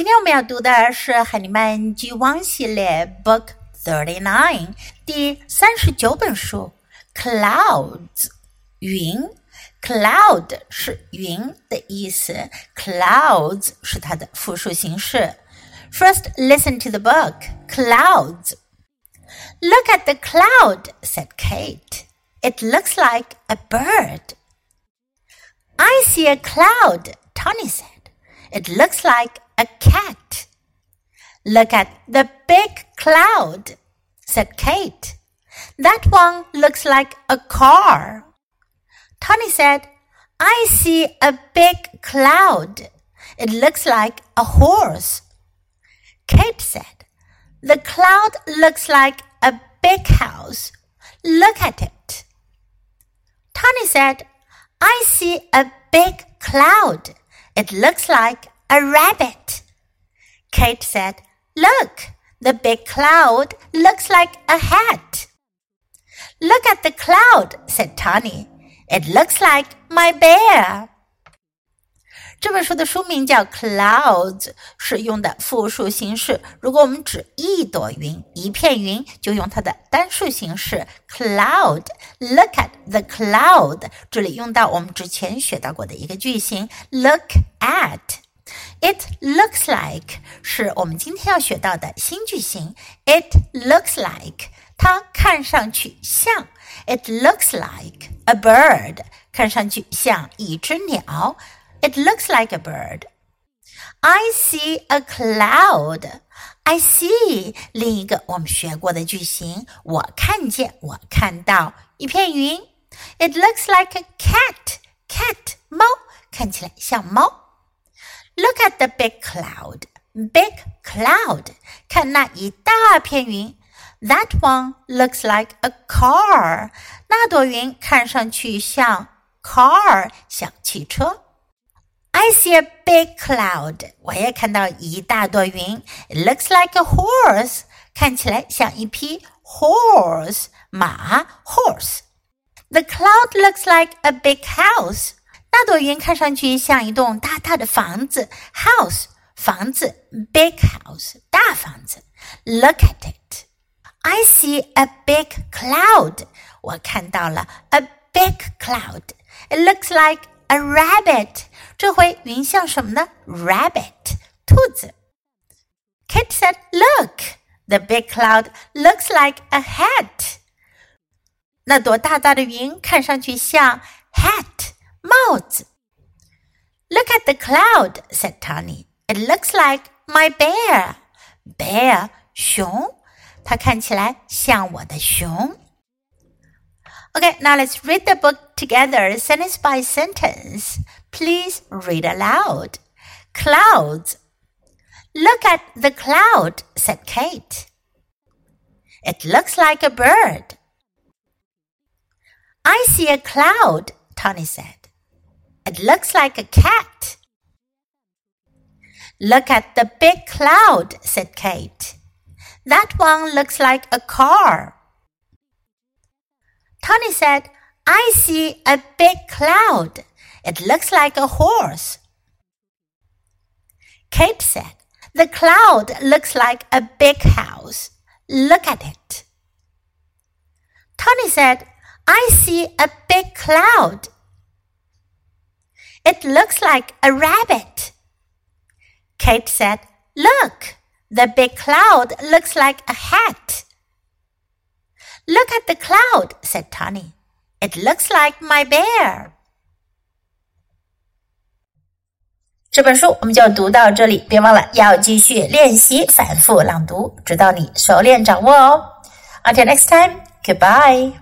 今天我们要读的是海尼曼 G1 系列 Book Thirty Nine 第三十九本书，Clouds 是云的意思，clouds 是它的复数形式。First, listen to the book. Clouds. Look at the cloud, said Kate. It looks like a bird. I see a cloud, Tony said. It looks like a cat. Look at the big cloud, said Kate. That one looks like a car. Tony said, I see a big cloud. It looks like a horse. Kate said, The cloud looks like a big house. Look at it. Tony said, I see a big cloud. It looks like a rabbit. Kate said, Look, the big cloud looks like a hat. Look at the cloud, said Tony. It looks like my bear. 这本书的书名叫《Clouds》，是用的复数形式。如果我们指一朵云、一片云，就用它的单数形式 cloud。Look at the cloud，这里用到我们之前学到过的一个句型 look at。It looks like 是我们今天要学到的新句型。It looks like 它看上去像。It looks like a bird，看上去像一只鸟。It looks like a bird. I see a cloud. I see 另一个我们学过的句型，我看见，我看到一片云。It looks like a cat. Cat 猫，看起来像猫。Look at the big cloud. Big cloud，看那一大片云。That one looks like a car. 那朵云看上去像 car，像汽车。 I see a big cloud. 我也看到一大朵云。It looks like a horse. 看起来像一匹 horse 马 horse. The cloud looks like a big house. 那朵云看上去像一栋大大的房子 house 房子 big house 大房子。Look at it. I see a big cloud. 我看到了 a big cloud. It looks like a rabbit。这回云像什么呢？Rabbit，兔子。Kate said, "Look, the big cloud looks like a hat." 那朵大大的云看上去像 hat 帽子。Look at the cloud," said Tony. "It looks like my bear." Bear 熊，它看起来像我的熊。Okay, now let's read the book together, sentence by sentence. Please read aloud. Clouds. Look at the cloud, said Kate. It looks like a bird. I see a cloud, Tony said. It looks like a cat. Look at the big cloud, said Kate. That one looks like a car. Tony said, I see a big cloud. It looks like a horse. Kate said, The cloud looks like a big house. Look at it. Tony said, I see a big cloud. It looks like a rabbit. Kate said, Look, the big cloud looks like a hat. Look at the cloud, said Tony. It looks like my bear. 这本书我们就读到这里，别忘了要继续练习反复朗读，直到你熟练掌握哦。Until next time, goodbye.